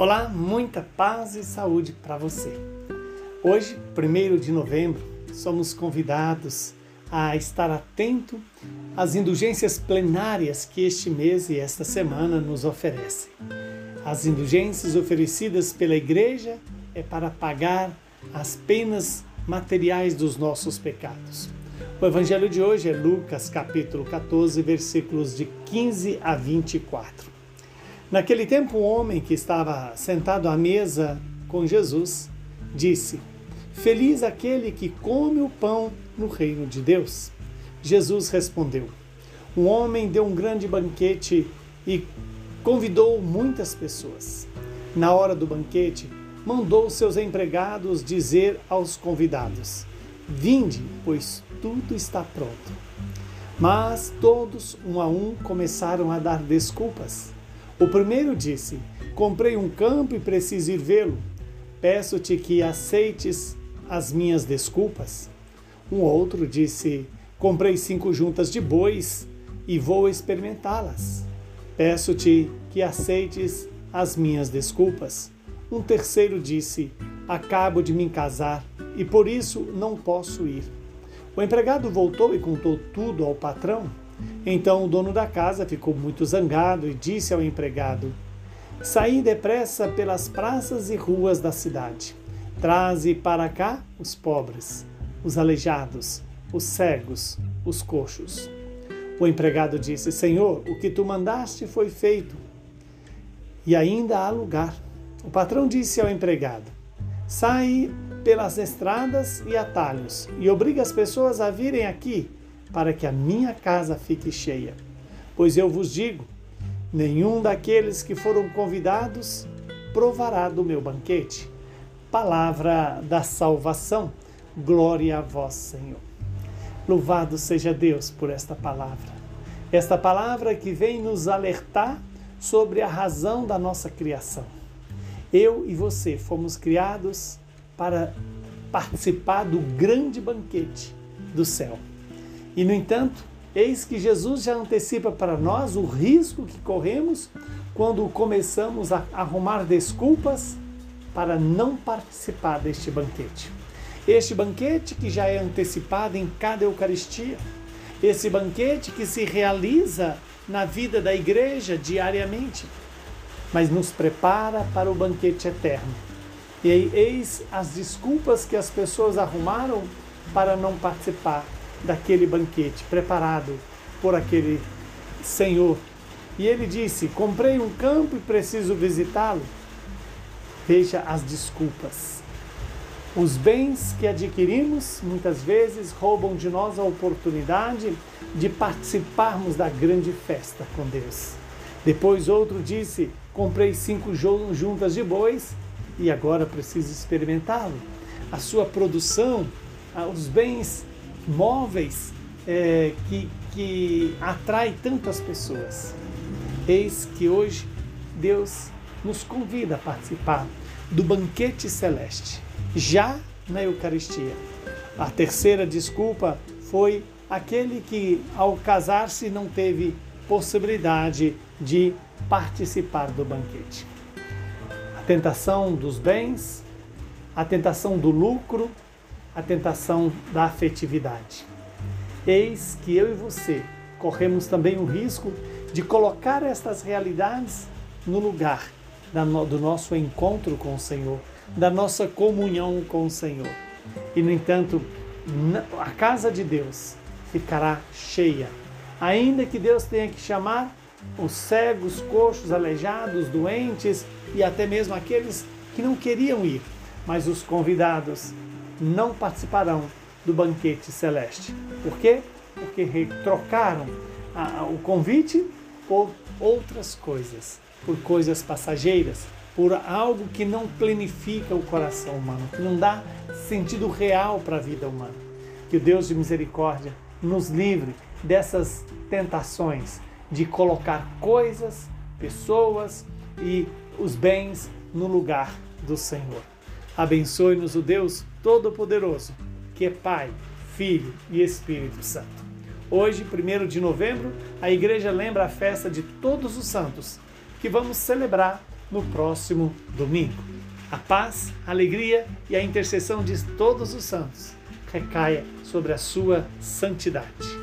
Olá, muita paz e saúde para você. Hoje, 1 de novembro, somos convidados a estar atento às indulgências plenárias que este mês e esta semana nos oferecem. As indulgências oferecidas pela Igreja é para pagar as penas materiais dos nossos pecados. O evangelho de hoje é Lucas, capítulo 14, versículos de 15 a 24. Naquele tempo, um homem que estava sentado à mesa com Jesus disse: Feliz aquele que come o pão no reino de Deus. Jesus respondeu: Um homem deu um grande banquete e convidou muitas pessoas. Na hora do banquete, mandou seus empregados dizer aos convidados: Vinde, pois tudo está pronto. Mas todos, um a um, começaram a dar desculpas. O primeiro disse: Comprei um campo e preciso ir vê-lo. Peço-te que aceites as minhas desculpas. Um outro disse: Comprei cinco juntas de bois e vou experimentá-las. Peço-te que aceites as minhas desculpas. Um terceiro disse: Acabo de me casar e por isso não posso ir. O empregado voltou e contou tudo ao patrão. Então o dono da casa ficou muito zangado e disse ao empregado: Saí depressa pelas praças e ruas da cidade. Traze para cá os pobres, os aleijados, os cegos, os coxos. O empregado disse: Senhor, o que tu mandaste foi feito. E ainda há lugar. O patrão disse ao empregado: Sai pelas estradas e atalhos e obriga as pessoas a virem aqui para que a minha casa fique cheia. Pois eu vos digo: nenhum daqueles que foram convidados provará do meu banquete. Palavra da salvação. Glória a vós, Senhor. Louvado seja Deus por esta palavra. Esta palavra que vem nos alertar sobre a razão da nossa criação. Eu e você fomos criados para participar do grande banquete do céu. E, no entanto, eis que Jesus já antecipa para nós o risco que corremos quando começamos a arrumar desculpas para não participar deste banquete. Este banquete que já é antecipado em cada Eucaristia, esse banquete que se realiza na vida da igreja diariamente, mas nos prepara para o banquete eterno. E aí, eis as desculpas que as pessoas arrumaram para não participar daquele banquete preparado por aquele senhor. E ele disse: Comprei um campo e preciso visitá-lo. Veja as desculpas. Os bens que adquirimos muitas vezes roubam de nós a oportunidade de participarmos da grande festa com Deus. Depois outro disse: Comprei cinco juntas de bois e agora preciso experimentá-lo. A sua produção, os bens móveis é, que, que atrai tantas pessoas. Eis que hoje Deus nos convida a participar do banquete celeste, já na Eucaristia. A terceira desculpa foi aquele que, ao casar-se, não teve possibilidade de participar do banquete. A tentação dos bens, a tentação do lucro, a tentação da afetividade. Eis que eu e você corremos também o risco de colocar estas realidades no lugar do nosso encontro com o Senhor, da nossa comunhão com o Senhor. E, no entanto, a casa de Deus ficará cheia, ainda que Deus tenha que chamar os cegos, coxos, aleijados, doentes e até mesmo aqueles que não queriam ir, mas os convidados não participarão do banquete celeste. Por quê? Porque trocaram a, o convite por outras coisas, por coisas passageiras, por algo que não planifica o coração humano, que não dá sentido real para a vida humana. Que o Deus de misericórdia nos livre dessas tentações de colocar coisas, pessoas e os bens no lugar do Senhor. Abençoe-nos o Deus Todo-Poderoso, que é Pai, Filho e Espírito Santo. Hoje, 1 de novembro, a igreja lembra a festa de todos os santos, que vamos celebrar no próximo domingo. A paz, a alegria e a intercessão de todos os santos recaia sobre a sua santidade.